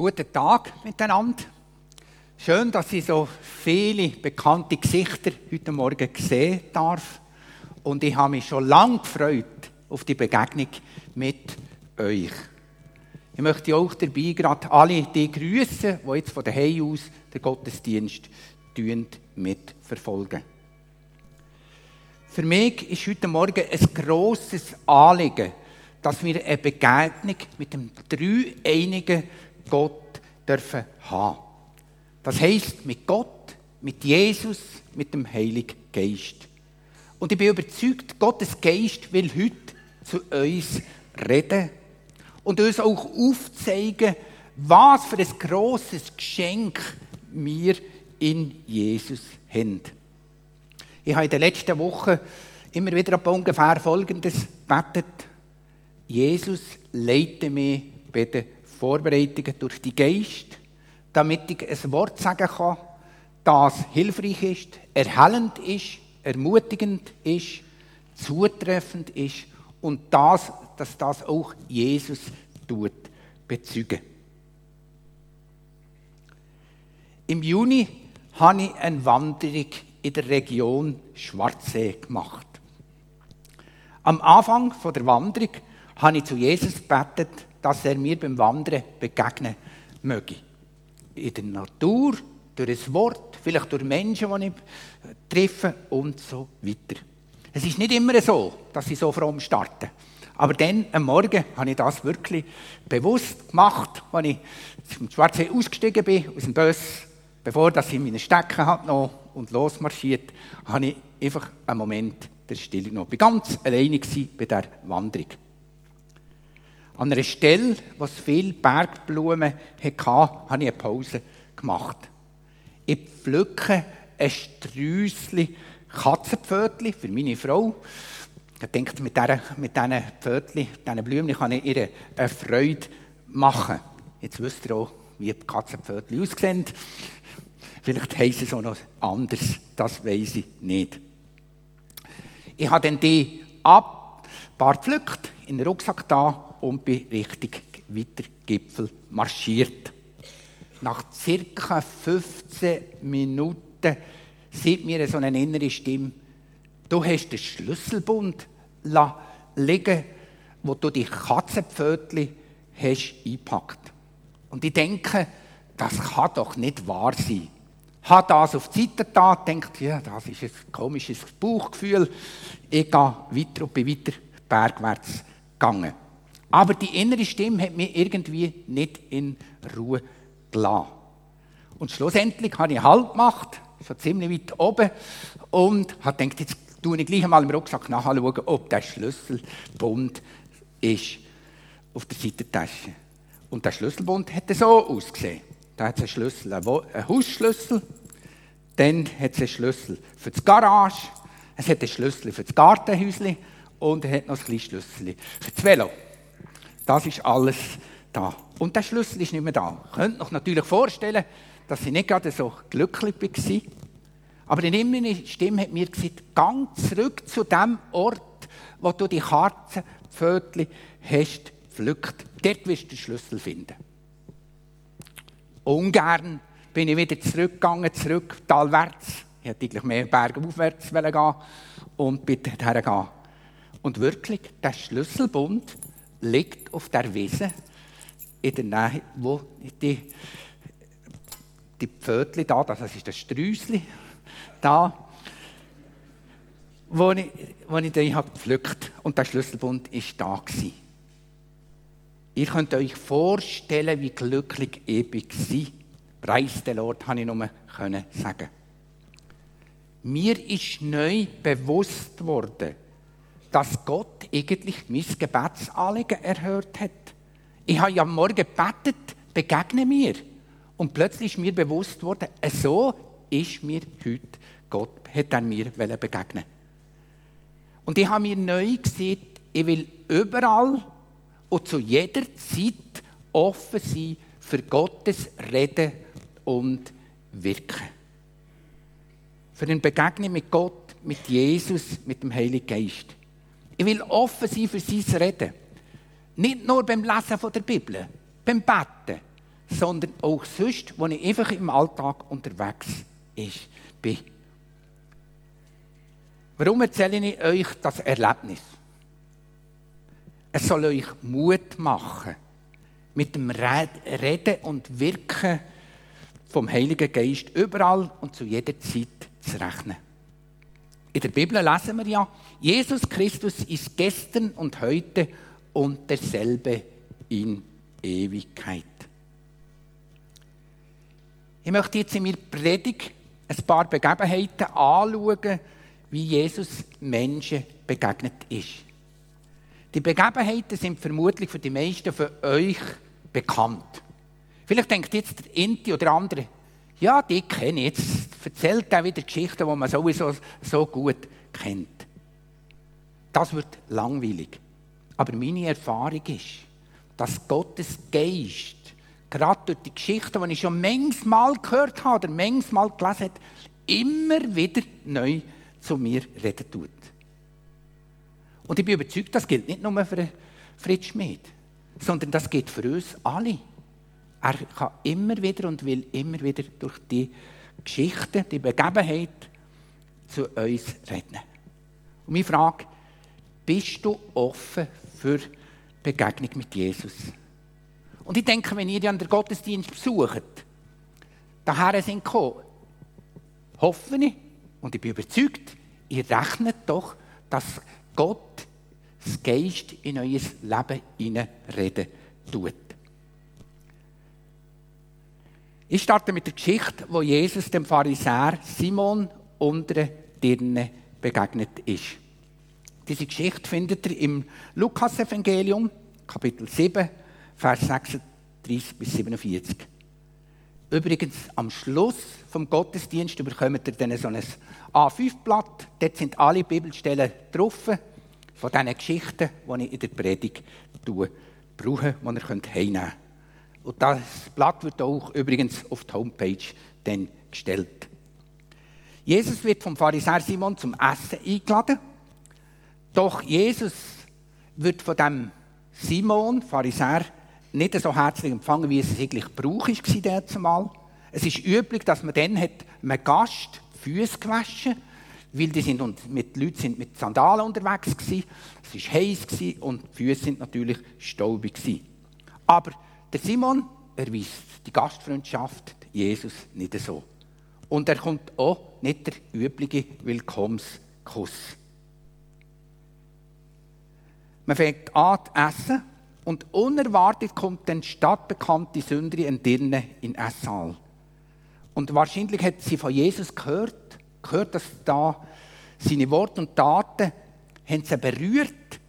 Guten Tag miteinander. Schön, dass ich so viele bekannte Gesichter heute Morgen sehen darf. Und ich habe mich schon lange gefreut auf die Begegnung mit euch. Ich möchte auch dabei gerade alle die grüßen, die jetzt von daheim aus den Gottesdienst mitverfolgen. Für mich ist heute Morgen ein grosses Anliegen, dass wir eine Begegnung mit dem dreieinigen Gott dürfen haben. Das heißt mit Gott, mit Jesus, mit dem Heiligen Geist. Und ich bin überzeugt, Gottes Geist will heute zu uns reden und uns auch aufzeigen, was für ein grosses Geschenk wir in Jesus haben. Ich habe in den letzten Wochen immer wieder ab ungefähr Folgendes gebetet. Jesus leite mich bei den Vorbereitungen durch die Geist, damit ich ein Wort sagen kann, das hilfreich ist, erhellend ist, ermutigend ist, zutreffend ist und das, dass das auch Jesus tut, bezeugen. Im Juni habe ich eine Wanderung in der Region Schwarzsee gemacht. Am Anfang der Wanderung habe ich zu Jesus gebetet, dass er mir beim Wandern begegnen möge. In der Natur, durch ein Wort, vielleicht durch Menschen, die ich treffe und so weiter. Es ist nicht immer so, dass ich so fromm starte. Aber dann, am Morgen, habe ich das wirklich bewusst gemacht, als ich zum Schwarzsee ausgestiegen bin, aus dem Bus, bevor ich meine Stecken hatte und losmarschiert, habe ich einfach einen Moment der Stille genommen. Ich war ganz alleine bei dieser Wanderung. An einer Stelle, wo es viele Bergblumen hatte, habe ich eine Pause gemacht. Ich pflücke ein Sträusschen Katzenpfötchen für meine Frau. Ich denke, mit diesen mit Pfötchen, diesen Blumen, kann ich ihr eine Freude machen. Jetzt wisst ihr auch, wie die Katzenpfötchen aussehen. Vielleicht heißen sie auch noch anders, das weiß ich nicht. Ich habe dann die ab, paar gepflückt, in den Rucksack da und bin richtig weiter Gipfel marschiert. Nach circa 15 Minuten sieht mir so eine innere Stimme, du hast den Schlüsselbund liegen, wo du die Katzenpfötchen hast eingepackt. Und ich denke, das kann doch nicht wahr sein. Habe das auf die Seite da, denkt, ja, das ist ein komisches Bauchgefühl. Ich gehe weiter und bin weiter bergwärts gegangen. Aber die innere Stimme hat mich irgendwie nicht in Ruhe gelassen. Und schlussendlich habe ich Halt gemacht, schon ziemlich weit oben, und habe gedacht, jetzt tue ich gleich einmal im Rucksack nachschauen, ob der Schlüsselbund ist auf der Seitentasche. Und der Schlüsselbund hätte so ausgesehen. Da hat es einen Schlüssel, einen Hausschlüssel, dann hat es einen Schlüssel für das Garage, es hat einen Schlüssel für das Gartenhäuschen und er hat noch ein kleines Schlüssel für das Velo. Das ist alles da. Und der Schlüssel ist nicht mehr da. Ihr könnt euch natürlich vorstellen, dass ich nicht gerade so glücklich war. Aber eine innere Stimme hat mir gesagt, gang zurück zu dem Ort, wo du die Katzenpfötchen hast pflückt. Dort wirst du den Schlüssel finden. Ungern bin ich wieder zurückgegangen, zurück talwärts. Ich hätte eigentlich mehr bergaufwärts gehen und bin dorthin gehen. Und wirklich, der Schlüsselbund liegt auf der Wiese in der Nähe, wo die, die Pfötchen da, das ist das Sträußchen da, wo ich, wo ich den habe gepflückt und der Schlüsselbund war da gewesen. Ihr könnt euch vorstellen, wie glücklich ich war. Preis der Lord, habe ich nur sagen. Mir ist neu bewusst worden, dass Gott eigentlich mein Gebetsanliegen erhört hat. Ich habe ja am Morgen gebetet, begegne mir. Und plötzlich ist mir bewusst worden, so ist mir heute Gott, hat er mir begegnen Und ich habe mir neu gesehen, ich will überall und zu jeder Zeit offen sein für Gottes Reden und Wirken. Für eine Begegnung mit Gott, mit Jesus, mit dem Heiligen Geist. Ich will offen sein für sein Reden. Nicht nur beim Lesen der Bibel, beim Beten, sondern auch sonst, wo ich einfach im Alltag unterwegs bin. Warum erzähle ich euch das Erlebnis? Es soll euch Mut machen, mit dem Reden und Wirken vom Heiligen Geist überall und zu jeder Zeit zu rechnen. In der Bibel lesen wir ja, Jesus Christus ist gestern und heute und derselbe in Ewigkeit. Ich möchte jetzt in meiner Predigt ein paar Begebenheiten anschauen, wie Jesus Menschen begegnet ist. Die Begebenheiten sind vermutlich für die meisten von euch bekannt. Vielleicht denkt jetzt der Inti oder andere, ja, die kenne ich. Jetzt erzählt er wieder Geschichten, die man sowieso so gut kennt. Das wird langweilig. Aber meine Erfahrung ist, dass Gottes Geist, gerade durch die Geschichten, die ich schon manchmal gehört habe oder manchmal gelesen habe, immer wieder neu zu mir reden tut. Und ich bin überzeugt, das gilt nicht nur für Fritz Schmid, sondern das gilt für uns alle. Er kann immer wieder und will immer wieder durch die Geschichte, die Begebenheit zu uns reden. Und meine Frage, bist du offen für Begegnung mit Jesus? Und ich denke, wenn ihr den Gottesdienst besucht, daher sind gekommen, hoffe ich und ich bin überzeugt, ihr rechnet doch, dass Gott das Geist in euer Leben hineinreden tut. Ich starte mit der Geschichte, wo Jesus dem Pharisäer Simon unter Dirne begegnet ist. Diese Geschichte findet ihr im Lukas-Evangelium, Kapitel 7, Vers 36 bis 47. Übrigens, am Schluss vom Gottesdienst bekommt ihr dann so ein A5-Blatt. Dort sind alle Bibelstellen drauf von diesen Geschichten, die ich in der Predigt brauche, die ihr heimnehmen könnt. Und das Blatt wird auch übrigens auf die Homepage dann gestellt. Jesus wird vom Pharisäer Simon zum Essen eingeladen. Doch Jesus wird von dem Simon, Pharisäer, nicht so herzlich empfangen, wie es eigentlich Brauch war zumal. Es ist üblich, dass man dann hat einem Gast die Füße gewaschen weil die sind und mit Leute sind mit Sandalen unterwegs gewesen. Es war heiß und die Füße sind natürlich staubig gewesen. Aber der Simon erweist die Gastfreundschaft Jesus nicht so. Und er kommt auch nicht der übliche Willkommenskuss. Man fängt an zu essen und unerwartet kommt dann stadtbekannte Sünderin Dirne in Essal. Und wahrscheinlich hat sie von Jesus gehört, gehört, dass da seine Worte und Taten haben sie berührt.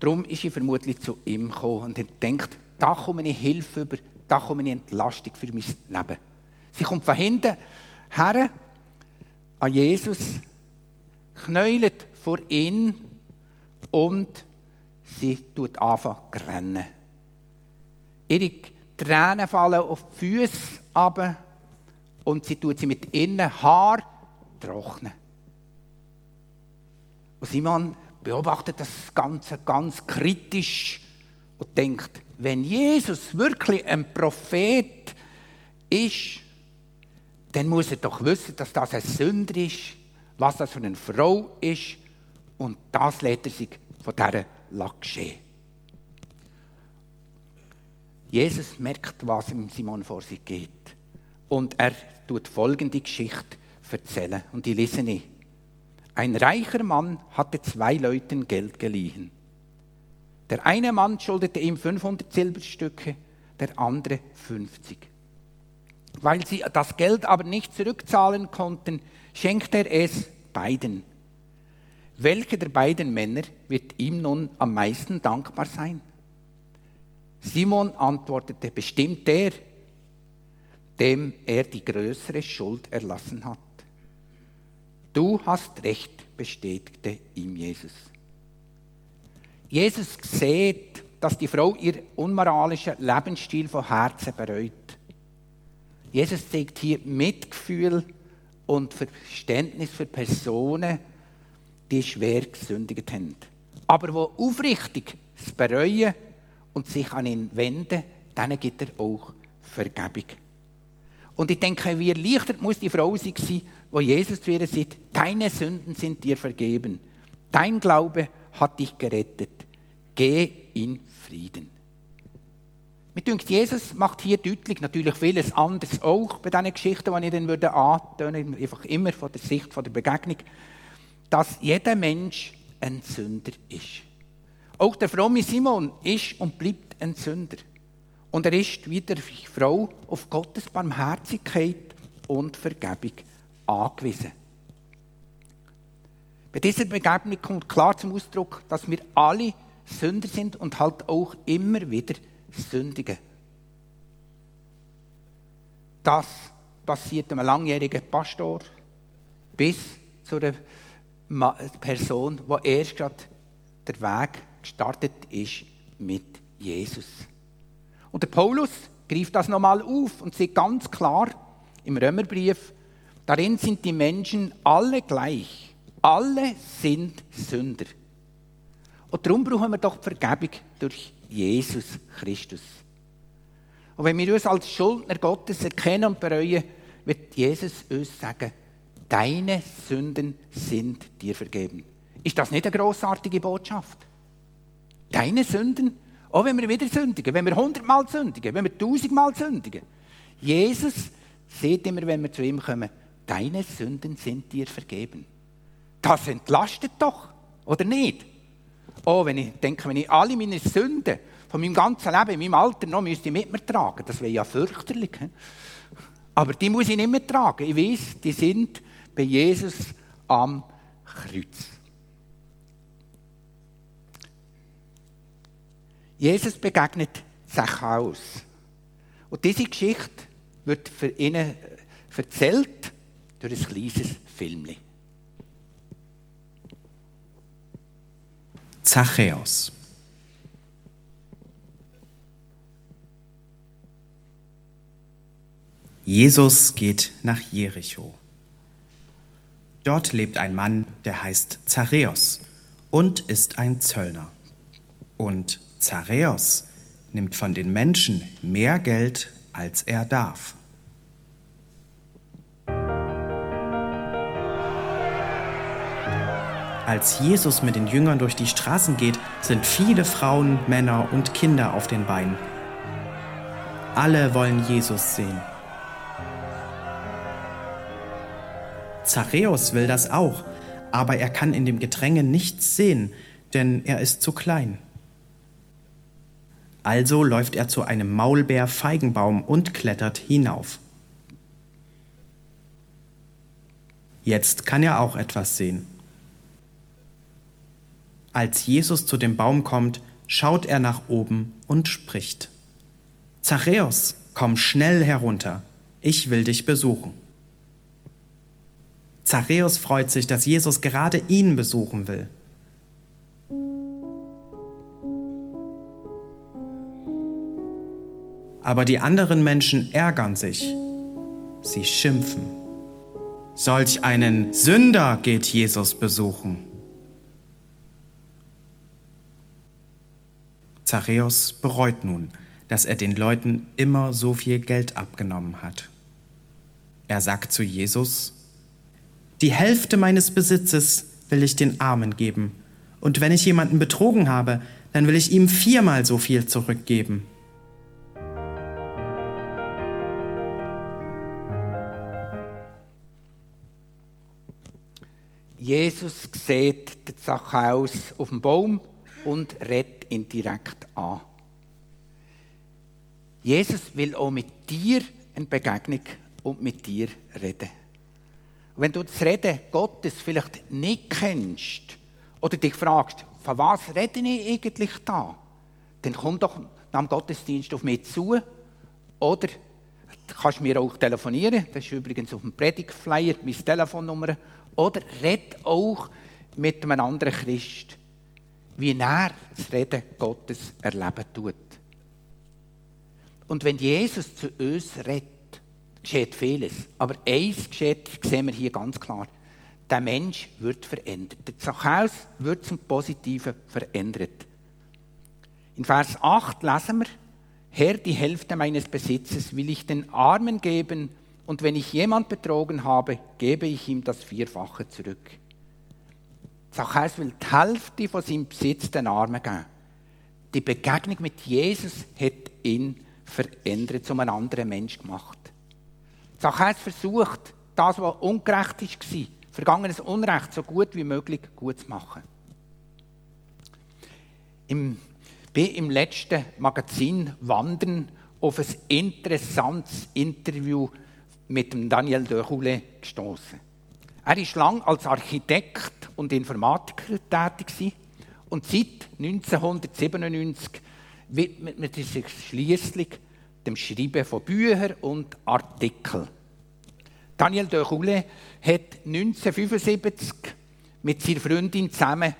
Darum ist sie vermutlich zu ihm gekommen und hat gedacht, da komme ich Hilfe über, da komme ich Entlastung für mein Leben. Sie kommt von hinten her an Jesus, knäulet vor ihn und sie tut anfangen zu rennen. Ihre Tränen fallen auf die Füße ab und sie tut sie mit innen Haar trocknen. Und Simon beobachtet das Ganze ganz kritisch und denkt, wenn Jesus wirklich ein Prophet ist, dann muss er doch wissen, dass das ein Sünder ist, was das für eine Frau ist und das lässt er sich von dieser geschehen. Jesus merkt, was im Simon vor sich geht. Und er tut folgende Geschichte erzählen. Und die lese ich. Ein reicher Mann hatte zwei Leuten Geld geliehen. Der eine Mann schuldete ihm 500 Silberstücke, der andere 50. Weil sie das Geld aber nicht zurückzahlen konnten, schenkte er es beiden. Welcher der beiden Männer wird ihm nun am meisten dankbar sein? Simon antwortete, bestimmt der, dem er die größere Schuld erlassen hat. Du hast recht, bestätigte ihm Jesus. Jesus sieht, dass die Frau ihr unmoralischen Lebensstil von Herzen bereut. Jesus zeigt hier Mitgefühl und Verständnis für Personen, die schwer gesündigt haben. Aber wo aufrichtig es bereuen und sich an ihn wenden, denen gibt er auch Vergebung. Und ich denke, wie erleichtert muss die Frau sein, wo Jesus zu ihr sagt, deine Sünden sind dir vergeben. Dein Glaube hat dich gerettet. Geh in Frieden. Mir denkt, Jesus macht hier deutlich, natürlich vieles anderes auch bei diesen Geschichten, die ich dann würde einfach immer von der Sicht von der Begegnung, dass jeder Mensch ein Sünder ist. Auch der fromme Simon ist und bleibt ein Sünder. Und er ist wie der Frau auf Gottes Barmherzigkeit und Vergebung angewiesen. Bei dieser Begegnung kommt klar zum Ausdruck, dass wir alle Sünder sind und halt auch immer wieder sündigen. Das passiert einem langjährigen Pastor bis zu einer Person, die erst gerade der Weg gestartet ist mit Jesus. Und der Paulus greift das nochmal auf und sieht ganz klar im Römerbrief, darin sind die Menschen alle gleich. Alle sind Sünder. Und darum brauchen wir doch die Vergebung durch Jesus Christus. Und wenn wir uns als Schuldner Gottes erkennen und bereuen, wird Jesus uns sagen, deine Sünden sind dir vergeben. Ist das nicht eine großartige Botschaft? Deine Sünden, auch wenn wir wieder sündigen, wenn wir hundertmal sündigen, wenn wir tausendmal sündigen. Jesus sieht immer, wenn wir zu ihm kommen, deine Sünden sind dir vergeben. Das entlastet doch, oder nicht? Oh, wenn ich denke, wenn ich alle meine Sünden von meinem ganzen Leben, in meinem Alter noch müsste mit mir tragen, das wäre ja fürchterlich. Aber die muss ich nicht mehr tragen. Ich weiß, die sind bei Jesus am Kreuz. Jesus begegnet Zachäus. Und diese Geschichte wird für ihn erzählt durch ein kleines Filmchen. Zachäus. Jesus geht nach Jericho. Dort lebt ein Mann, der heißt Zachäus und ist ein Zöllner. Und Zachäus nimmt von den Menschen mehr Geld, als er darf. Als Jesus mit den Jüngern durch die Straßen geht, sind viele Frauen, Männer und Kinder auf den Beinen. Alle wollen Jesus sehen. Zachäus will das auch, aber er kann in dem Gedränge nichts sehen, denn er ist zu klein. Also läuft er zu einem Maulbeer-Feigenbaum und klettert hinauf. Jetzt kann er auch etwas sehen. Als Jesus zu dem Baum kommt, schaut er nach oben und spricht. Zachäus, komm schnell herunter, ich will dich besuchen. Zachäus freut sich, dass Jesus gerade ihn besuchen will. Aber die anderen Menschen ärgern sich. Sie schimpfen. Solch einen Sünder geht Jesus besuchen. Zachäus bereut nun, dass er den Leuten immer so viel Geld abgenommen hat. Er sagt zu Jesus, die Hälfte meines Besitzes will ich den Armen geben, und wenn ich jemanden betrogen habe, dann will ich ihm viermal so viel zurückgeben. Jesus sieht den Zachäus auf dem Baum und redet ihn direkt an. Jesus will auch mit dir eine Begegnung und mit dir reden. Und wenn du das Reden Gottes vielleicht nicht kennst oder dich fragst, von was rede ich eigentlich da, dann komm doch nach dem Gottesdienst auf mich zu oder kannst mir auch telefonieren, das ist übrigens auf dem Predigtflyer meine Telefonnummer, oder red auch mit einem anderen Christ wie er das Reden Gottes erleben tut. Und wenn Jesus zu uns redet, geschieht vieles. Aber eins geschieht, sehen wir hier ganz klar. Der Mensch wird verändert. Der Zachäus wird zum Positiven verändert. In Vers 8 lesen wir, Herr, die Hälfte meines Besitzes will ich den Armen geben, und wenn ich jemand betrogen habe, gebe ich ihm das Vierfache zurück. Zachäus will die Hälfte von seinem Besitz den Armen geben. Die Begegnung mit Jesus hat ihn verändert, zu einem anderen Mensch gemacht. Zachäus versucht, das, was ungerecht war, vergangenes Unrecht so gut wie möglich gut zu machen. Im, bin im letzten Magazin Wandern auf ein interessantes Interview mit Daniel de Roulet gestoßen. Er war lange als Architekt und Informatiker tätig und seit 1997 widmet man sich schließlich dem Schreiben von Büchern und Artikeln. Daniel de Roulet hat 1975 mit seiner Freundin zusammen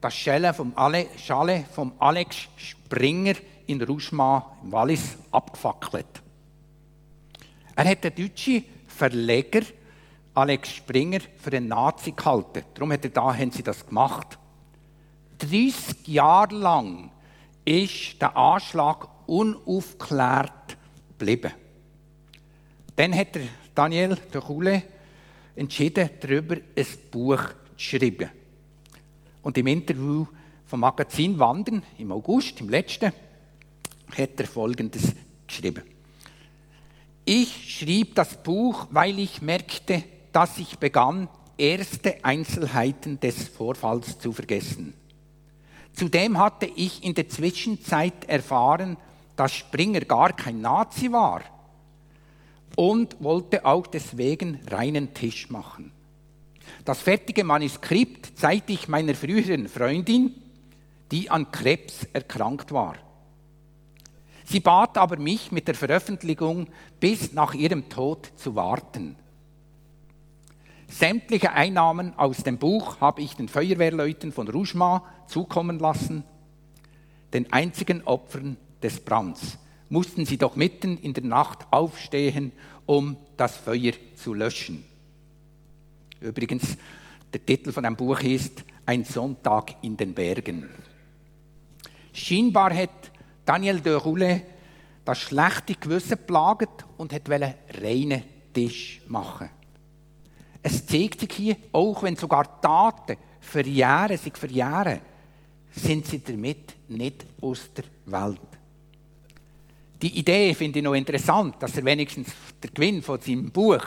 das Chalet vom, Ale, Chalet vom Alex Springer in Rougemont im Wallis abgefackelt. Er hat den deutschen Verleger Alex Springer für einen Nazi gehalten. Darum hat er da, haben sie das gemacht. 30 Jahre lang ist der Anschlag unaufklärt geblieben. Dann hat der Daniel de Chule entschieden, darüber ein Buch zu schreiben. Und im Interview vom Magazin Wandern im August, im letzten, hat er Folgendes geschrieben. Ich schrieb das Buch, weil ich merkte, dass ich begann, erste Einzelheiten des Vorfalls zu vergessen. Zudem hatte ich in der Zwischenzeit erfahren, dass Springer gar kein Nazi war und wollte auch deswegen reinen Tisch machen. Das fertige Manuskript zeigte ich meiner früheren Freundin, die an Krebs erkrankt war. Sie bat aber mich mit der Veröffentlichung bis nach ihrem Tod zu warten. Sämtliche Einnahmen aus dem Buch habe ich den Feuerwehrleuten von Rougemont zukommen lassen, den einzigen Opfern des Brands. Mussten sie doch mitten in der Nacht aufstehen, um das Feuer zu löschen. Übrigens, der Titel von einem Buch ist Ein Sonntag in den Bergen. Scheinbar hat Daniel de Roulet das schlechte Gewissen plagt und hat reinen Tisch machen. Es zeigt sich hier, auch wenn sogar Taten verjähren, sich verjähren, sind sie damit nicht aus der Welt. Die Idee finde ich noch interessant, dass er wenigstens den Gewinn von seinem Buch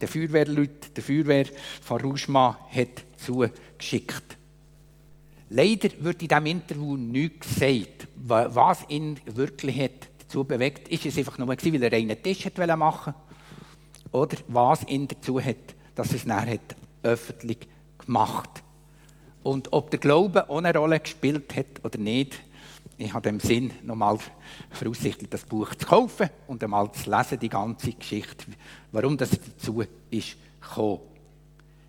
der Feuerwehrleute, der Feuerwehr von Rougemont hat zugeschickt. Leider wird in diesem Interview nichts gesagt, was ihn wirklich hat dazu bewegt. Ist es einfach nur, weil er einen Tisch machen wollte? Oder was ihn dazu hat dass es nachher öffentlich gemacht Und ob der Glaube ohne Rolle gespielt hat oder nicht, ich habe im Sinn, nochmal voraussichtlich das Buch zu kaufen und einmal zu lesen, die ganze Geschichte, warum das dazu ist gekommen.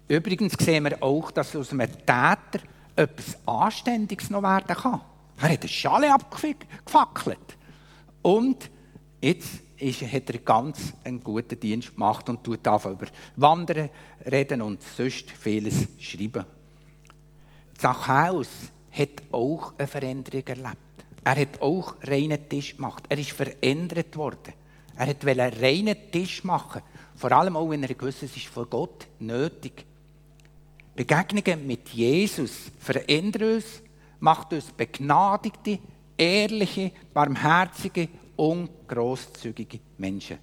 Übrigens sehen wir auch, dass aus einem Täter etwas Anständiges noch werden kann. Er hat eine Schale abgefackelt. Und jetzt ist, hat er ganz einen guten Dienst gemacht und tut auch über Wandern reden und sonst vieles schreiben. Zachäus hat auch eine Veränderung erlebt. Er hat auch reinen Tisch gemacht. Er ist verändert worden. Er wollte einen reinen Tisch machen. Vor allem auch, wenn er gewusst es ist von Gott nötig. Begegnungen mit Jesus verändern uns, macht uns begnadigte, ehrliche, barmherzige und grosszügige Menschen.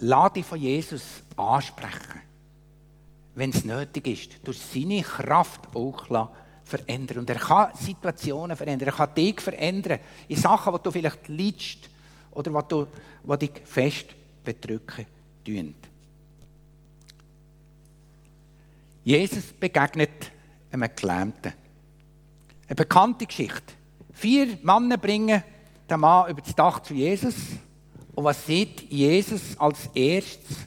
Lass dich von Jesus ansprechen, wenn es nötig ist, durch seine Kraft auch verändern. Und er kann Situationen verändern, er kann dich verändern in Sachen, die du vielleicht leidest oder die, du, die dich fest bedrücken tun. Jesus begegnet einem Gelähmten. Eine bekannte Geschichte. Vier Männer bringen der Mann über das Dach zu Jesus. Und was sieht Jesus als erstes?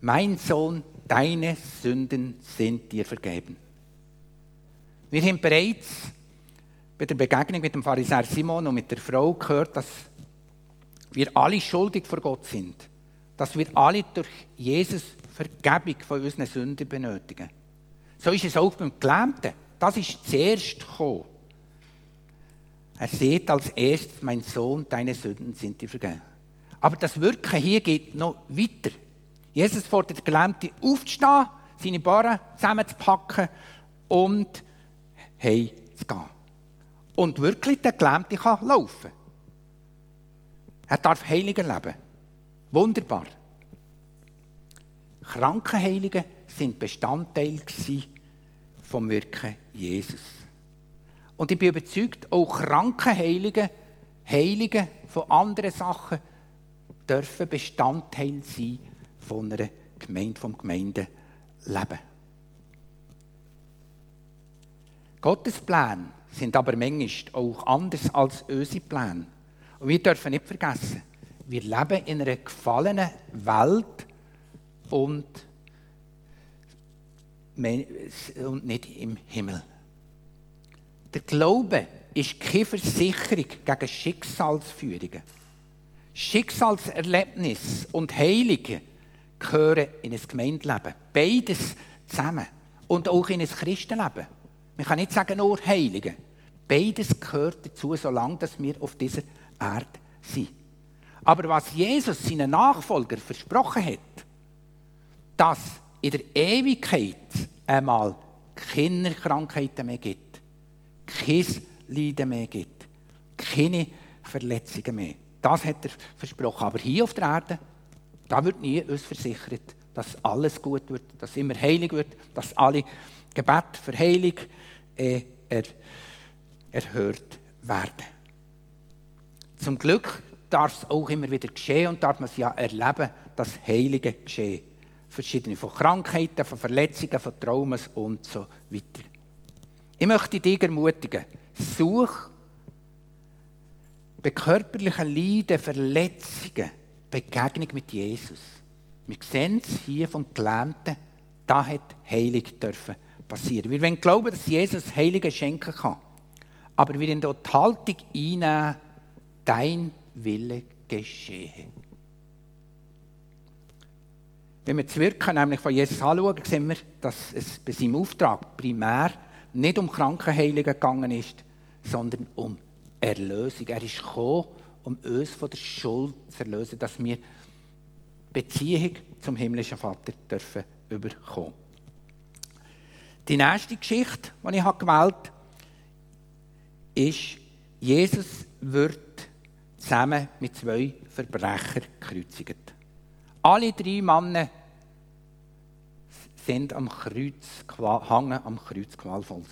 Mein Sohn, deine Sünden sind dir vergeben. Wir haben bereits bei der Begegnung mit dem Pharisäer Simon und mit der Frau gehört, dass wir alle schuldig vor Gott sind. Dass wir alle durch Jesus Vergebung von unseren Sünden benötigen. So ist es auch beim Gelähmten. Das ist zuerst gekommen. Er sieht als erstes, mein Sohn, deine Sünden sind dir vergeben. Aber das Wirken hier geht noch weiter. Jesus fordert den Gelähmten aufzustehen, seine Barren zusammenzupacken und heimzugehen. Und wirklich der Gelähmte kann laufen. Er darf Heiligen leben. Wunderbar. Krankenheilige sind Bestandteil vom Wirken Jesus. Und ich bin überzeugt, auch Krankenheilige, Heilige von anderen Sachen dürfen Bestandteil sein von einer Gemeinde, vom Gemeindeleben. Gottes Pläne sind aber manchmal auch anders als unsere Pläne. Und wir dürfen nicht vergessen, wir leben in einer gefallenen Welt und, und nicht im Himmel. Der Glaube ist keine Versicherung gegen Schicksalsführungen. Schicksalserlebnis und Heilige gehören in ein Gemeindeleben. Beides zusammen. Und auch in ein Christenleben. Man kann nicht sagen, nur Heilige. Beides gehört dazu, solange wir auf dieser Erde sind. Aber was Jesus seinen Nachfolger versprochen hat, dass in der Ewigkeit einmal keine Krankheiten mehr gibt, kein Leiden mehr gibt, keine Verletzungen mehr. Das hat er versprochen. Aber hier auf der Erde, da wird nie uns versichert, dass alles gut wird, dass immer heilig wird, dass alle Gebete für Heilung äh, er, erhört werden. Zum Glück darf es auch immer wieder geschehen und darf man es ja erleben, dass Heilige geschehen. Verschiedene von Krankheiten, von Verletzungen, von Traumas und so weiter. Ich möchte dich ermutigen, such bei körperlichen Leiden, Verletzungen, Begegnung mit Jesus. Wir sehen es hier vom Gelähmten, da hat Heilig dürfen passieren. Wir wollen glauben, dass Jesus Heilige schenken kann. Aber wir in die Haltung einnehmen, dein Wille geschehe. Wenn wir das Wirken nämlich von Jesus anschauen, sehen wir, dass es bei seinem Auftrag primär nicht um Krankenheilungen gegangen ist, sondern um Erlösung. Er ist gekommen, um uns von der Schuld zu erlösen, dass wir Beziehung zum himmlischen Vater dürfen überkommen. Die nächste Geschichte, die ich gewählt habe, ist, Jesus wird zusammen mit zwei Verbrechern gekreuzigt. Alle drei Männer sind am Kreuz, hängen am Kreuz qualvoll.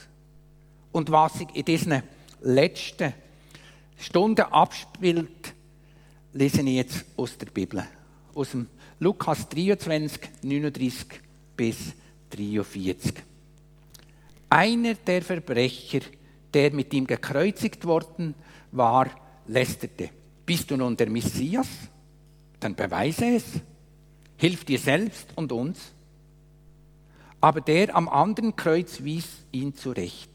Und was sich in diesen letzten Stunden abspielt, lese ich jetzt aus der Bibel. Aus dem Lukas 23, 39 bis 43. Einer der Verbrecher, der mit ihm gekreuzigt worden war, lästerte. Bist du nun der Messias? Dann beweise es. Hilf dir selbst und uns. Aber der am anderen Kreuz wies ihn zurecht.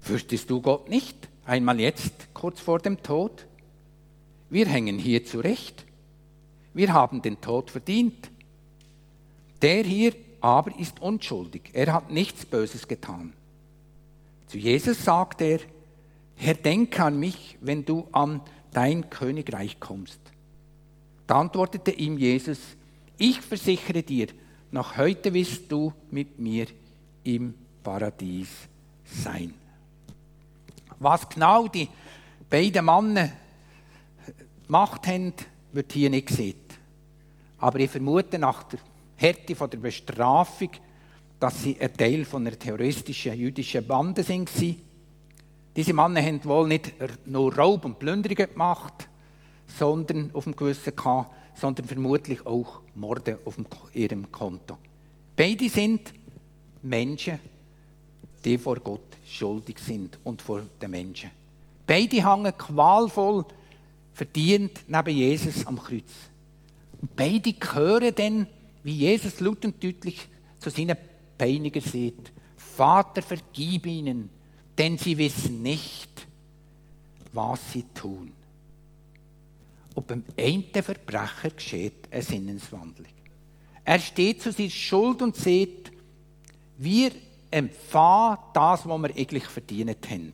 Fürchtest du Gott nicht? Einmal jetzt, kurz vor dem Tod? Wir hängen hier zurecht. Wir haben den Tod verdient. Der hier aber ist unschuldig. Er hat nichts Böses getan. Zu Jesus sagt er, Herr, denke an mich, wenn du an dein Königreich kommst. Da antwortete ihm Jesus, ich versichere dir, noch heute wirst du mit mir im Paradies sein. Was genau die beiden Männer gemacht haben, wird hier nicht gesehen. Aber ich vermute nach der Härte der Bestrafung, dass sie ein Teil von einer terroristischen jüdischen Bande sind. Diese Männer haben wohl nicht nur Raub und Plünderungen gemacht, sondern auf dem Gewissen gehabt, sondern vermutlich auch Morde auf ihrem Konto. Beide sind Menschen, die vor Gott schuldig sind und vor den Menschen. Beide hängen qualvoll verdient neben Jesus am Kreuz. Und beide hören dann, wie Jesus laut und deutlich zu seinen Peiniger sagt, Vater, vergib ihnen, denn sie wissen nicht, was sie tun. Und beim einen Verbrecher geschieht eine Sinneswandlung. Er steht zu seiner Schuld und sagt, wir empfangen das, was wir eigentlich verdient haben.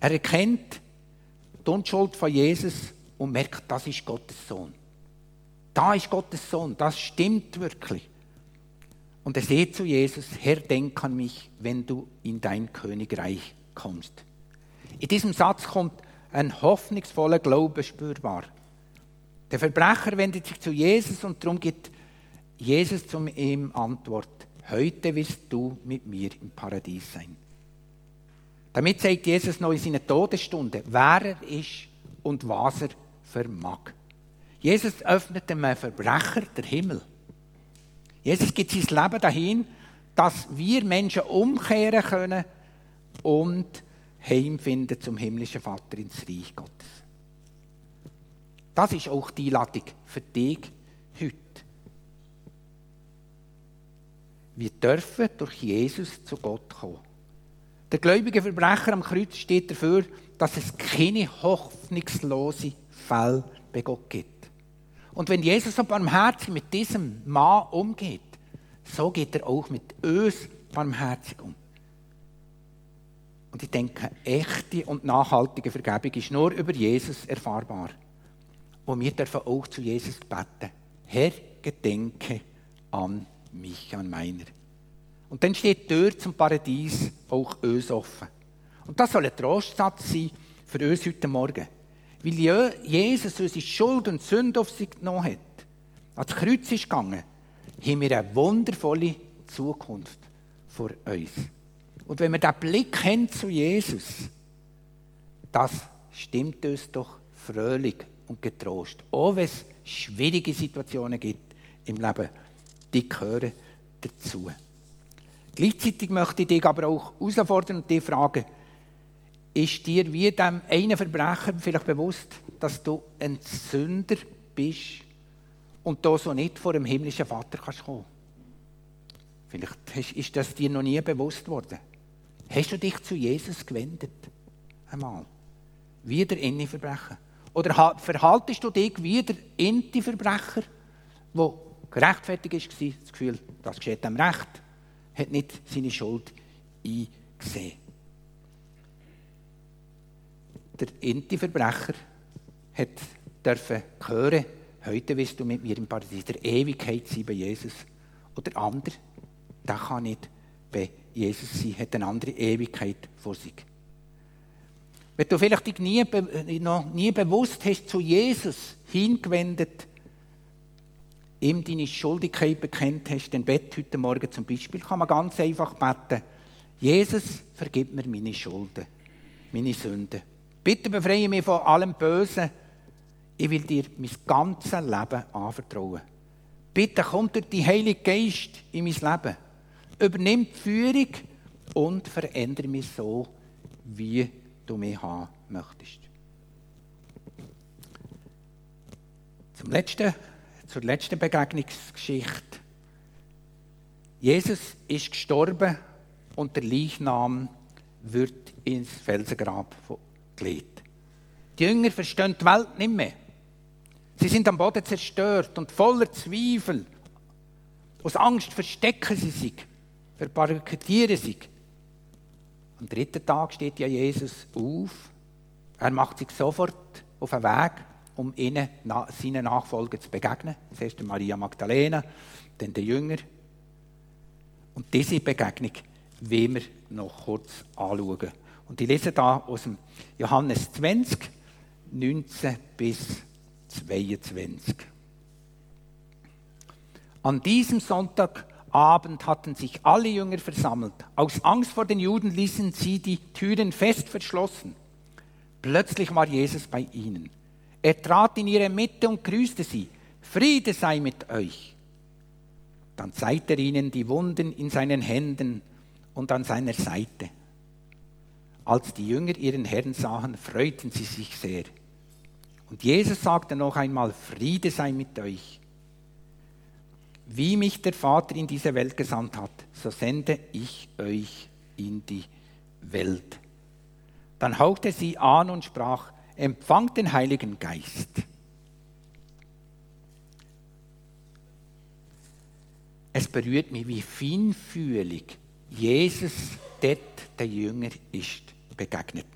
Er erkennt die Unschuld von Jesus und merkt, das ist Gottes Sohn. Da ist Gottes Sohn, das stimmt wirklich. Und er sagt zu Jesus, Herr, denk an mich, wenn du in dein Königreich kommst. In diesem Satz kommt ein hoffnungsvoller Glaube spürbar. Der Verbrecher wendet sich zu Jesus und darum gibt Jesus zu ihm Antwort. Heute wirst du mit mir im Paradies sein. Damit zeigt Jesus noch in seiner Todesstunde, wer er ist und was er vermag. Jesus öffnet dem Verbrecher der Himmel. Jesus gibt sein Leben dahin, dass wir Menschen umkehren können und heimfinden zum himmlischen Vater ins Reich Gottes. Das ist auch die Einladung für dich heute. Wir dürfen durch Jesus zu Gott kommen. Der gläubige Verbrecher am Kreuz steht dafür, dass es keine hoffnungslose Fälle bei Gott gibt. Und wenn Jesus so barmherzig mit diesem Mann umgeht, so geht er auch mit uns barmherzig um. Und ich denke, echte und nachhaltige Vergebung ist nur über Jesus erfahrbar. Und wir dürfen auch zu Jesus beten. Herr, gedenke an mich, an meiner. Und dann steht die Tür zum Paradies auch uns offen. Und das soll ein Trostsatz sein für uns heute Morgen. Weil Jesus unsere Schuld und Sünde auf sich genommen hat, ans Kreuz ist gegangen, haben wir eine wundervolle Zukunft vor uns. Und wenn wir den Blick haben zu Jesus, das stimmt uns doch fröhlich und getrost. Auch wenn es schwierige Situationen gibt im Leben, die gehören dazu. Gleichzeitig möchte ich dich aber auch herausfordern und dich fragen, ist dir wie dem einen Verbrecher vielleicht bewusst, dass du ein Sünder bist und da so nicht vor dem himmlischen Vater kannst kommen? Vielleicht ist das dir noch nie bewusst worden. Hast du dich zu Jesus gewendet? Einmal. Wie der Innenverbrecher. Oder verhaltest du dich wie der Inti-Verbrecher, der gerechtfertigt war, das Gefühl, das geschieht dem Recht, hat nicht seine Schuld eingesehen. Der Inti-Verbrecher hat dürfen hören, heute wirst du mit mir im Paradies der Ewigkeit sein bei Jesus. Und der andere, der kann nicht bei Jesus sein, hat eine andere Ewigkeit vor sich. Wenn du vielleicht dich nie, noch nie bewusst hast, zu Jesus hingewendet, ihm deine Schuldigkeit bekennt hast, dann bett heute Morgen zum Beispiel, kann man ganz einfach beten, Jesus, vergib mir meine Schulden, meine Sünden. Bitte befreie mich von allem Bösen. Ich will dir mein ganzes Leben anvertrauen. Bitte komm durch die Heilige Geist in mein Leben. Übernimm die Führung und verändere mich so, wie du mich haben möchtest. Zum letzten, zur letzten Begegnungsgeschichte. Jesus ist gestorben und der Leichnam wird ins Felsengrab gelegt. Die Jünger verstehen die Welt nicht mehr. Sie sind am Boden zerstört und voller Zweifel. Aus Angst verstecken sie sich, verbarrikadieren sich. Am dritten Tag steht ja Jesus auf. Er macht sich sofort auf den Weg, um ihnen, seinen Nachfolgern zu begegnen. Zuerst Maria Magdalena, dann der Jünger. Und diese Begegnung wollen wir noch kurz anschauen. Und ich lese da aus dem Johannes 20, 19 bis 22. An diesem Sonntagabend hatten sich alle Jünger versammelt. Aus Angst vor den Juden ließen sie die Türen fest verschlossen. Plötzlich war Jesus bei ihnen. Er trat in ihre Mitte und grüßte sie. Friede sei mit euch. Dann zeigte er ihnen die Wunden in seinen Händen und an seiner Seite. Als die Jünger ihren Herrn sahen, freuten sie sich sehr. Und Jesus sagte noch einmal, Friede sei mit euch. Wie mich der Vater in diese Welt gesandt hat, so sende ich euch in die Welt. Dann hauchte sie an und sprach, empfangt den Heiligen Geist. Es berührt mich, wie feinfühlig Jesus dort der Jünger ist begegnet.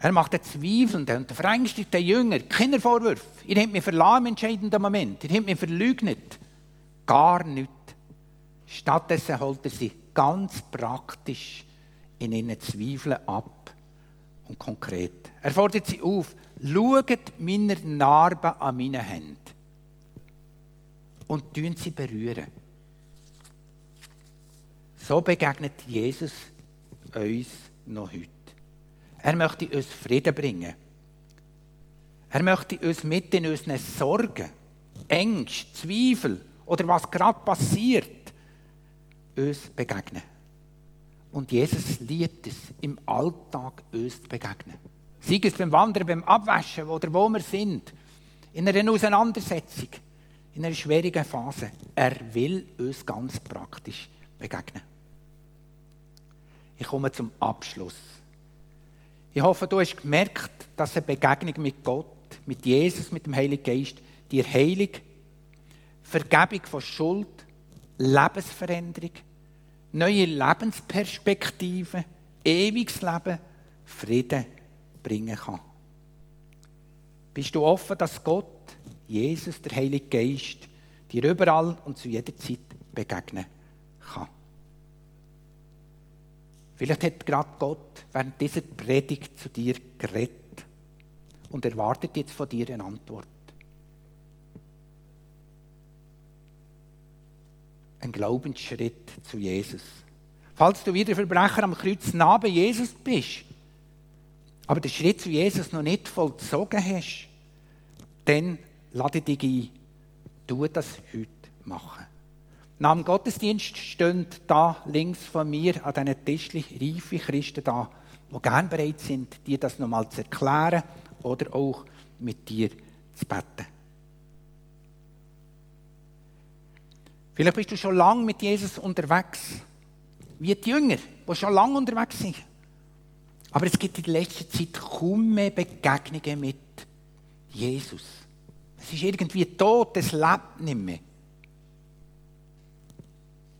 Er macht den Zweifelnden und den verängstigten Jünger keine Vorwürfe. Ihr habt mich verlassen im entscheidenden Moment. Ihr habt mich verleugnet. Gar nichts. Stattdessen holt er sie ganz praktisch in ihren Zweifeln ab und konkret. Er fordert sie auf, schaut meine Narben an meinen Händen und tun sie berühren. So begegnet Jesus uns noch heute. Er möchte uns Frieden bringen. Er möchte uns mit in unseren Sorgen, Ängsten, Zweifel oder was gerade passiert, uns begegnen. Und Jesus liebt es, im Alltag uns zu begegnen. Sei es beim Wandern, beim Abwaschen oder wo wir sind, in einer Auseinandersetzung, in einer schwierigen Phase. Er will uns ganz praktisch begegnen. Ich komme zum Abschluss. Ich hoffe, du hast gemerkt, dass eine Begegnung mit Gott, mit Jesus, mit dem Heiligen Geist, dir Heilung, Vergebung von Schuld, Lebensveränderung, neue Lebensperspektiven, ewiges Leben, Frieden bringen kann. Bist du offen, dass Gott, Jesus, der Heilige Geist, dir überall und zu jeder Zeit begegnen kann? Vielleicht hat gerade Gott während dieser Predigt zu dir geredet und erwartet jetzt von dir eine Antwort. Ein Glaubensschritt zu Jesus. Falls du wieder Verbrecher am Kreuz nah bei Jesus bist, aber den Schritt zu Jesus noch nicht vollzogen hast, dann lade dich ein, tu das heute machen. Nach dem Gottesdienst stehen da links von mir an diesen Tischchen reife Christen da, die gerne bereit sind, dir das nochmal zu erklären oder auch mit dir zu beten. Vielleicht bist du schon lange mit Jesus unterwegs, wie die Jünger, die schon lange unterwegs sind. Aber es gibt in letzter Zeit kaum mehr Begegnungen mit Jesus. Es ist irgendwie tot, es lebt nicht mehr.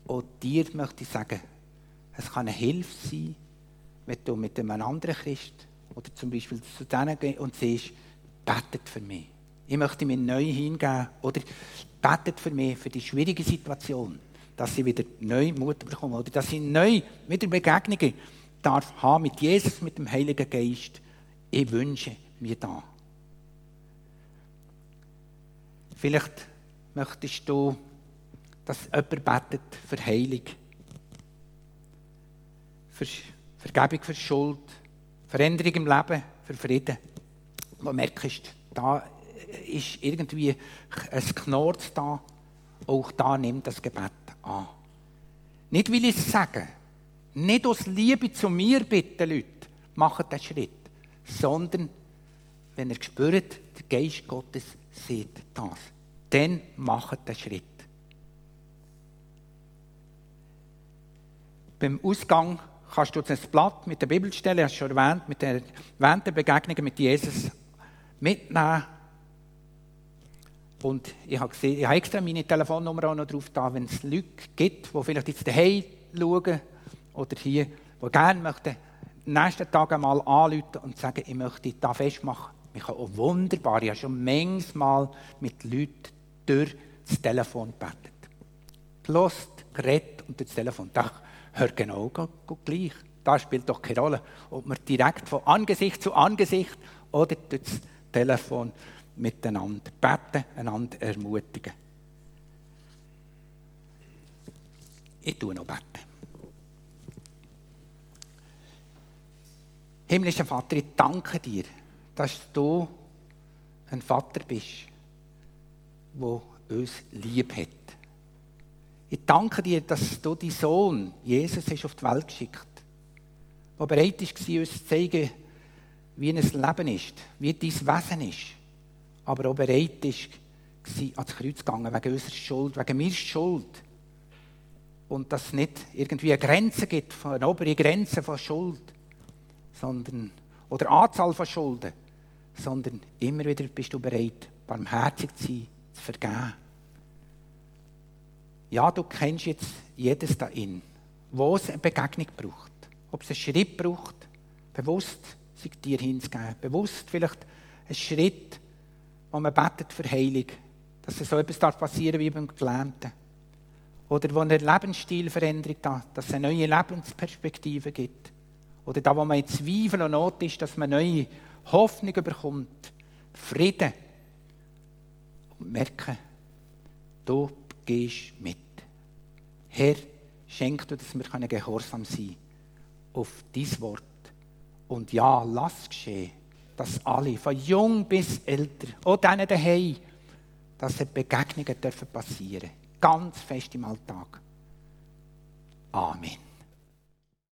Und dir möchte ich sagen, es kann eine Hilfe sein, wenn du mit einem anderen Christ oder zum Beispiel zu denen gehst und siehst, betet für mich. Ich möchte mir neu hingeben oder betet für mich, für die schwierige Situation, dass sie wieder neu Mut bekommen oder dass sie neu wieder Begegnungen darf haben mit Jesus, mit dem Heiligen Geist. Ich wünsche mir da. Vielleicht möchtest du dass jemand betet für Heilung, für Vergebung für Schuld, Veränderung im Leben, für Frieden. Du merkst, da ist irgendwie ein Knorz da, auch da nimmt das Gebet an. Nicht will ich es sagen, nicht aus Liebe zu mir bitte, Leute, macht den Schritt, sondern wenn ihr spürt, der Geist Gottes sieht das, dann macht den Schritt. Beim Ausgang kannst du das Blatt mit der Bibelstelle, hast du schon erwähnt, mit der erwähnten Begegnungen mit Jesus mitnehmen. Und ich habe, gesehen, ich habe extra meine Telefonnummer auch noch drauf da, wenn es Leute gibt, die vielleicht jetzt daheim schauen oder hier, die gerne möchten, nächsten Tag einmal anrufen und sagen, ich möchte da festmachen. Ich habe auch wunderbar, ich habe schon manchmal mit Leuten durch das Telefon gebetet. Gelost, geredet und durch das Telefon. Da hört genau gleich. Das spielt doch keine Rolle, ob man direkt von Angesicht zu Angesicht oder durch das Telefon miteinander beten, einander ermutigen. Ich tue noch beten. Himmlischer Vater, ich danke dir, dass du ein Vater bist, der uns lieb hat. Ich danke dir, dass du deinen Sohn, Jesus, hast auf die Welt geschickt der bereit war, uns zu zeigen, wie ein Leben ist, wie dein Wesen ist, aber auch bereit war, ans Kreuz zu gehen, wegen unserer Schuld, wegen mir Schuld. Und dass es nicht irgendwie eine Grenze gibt, eine obere Grenze von Schuld, sondern, oder Anzahl von Schulden, sondern immer wieder bist du bereit, barmherzig zu sein, zu vergeben. Ja, du kennst jetzt jedes da in, wo es eine Begegnung braucht. Ob es einen Schritt braucht, bewusst sich dir hinzugeben. Bewusst vielleicht ein Schritt, wo man betet für Heilung, dass so etwas darf passieren wie beim Gelähmten. Oder wo eine Lebensstilveränderung da, dass es eine neue Lebensperspektive gibt. Oder da, wo man in Zweifel und Not ist, dass man neue Hoffnung bekommt, Frieden. Und merken, du gehst mit. Herr, schenk du, dass wir gehorsam sein können auf dein Wort. Und ja, lass geschehen, dass alle, von jung bis älter, auch denen daheim, dass Begegnungen dürfen passieren. Ganz fest im Alltag. Amen.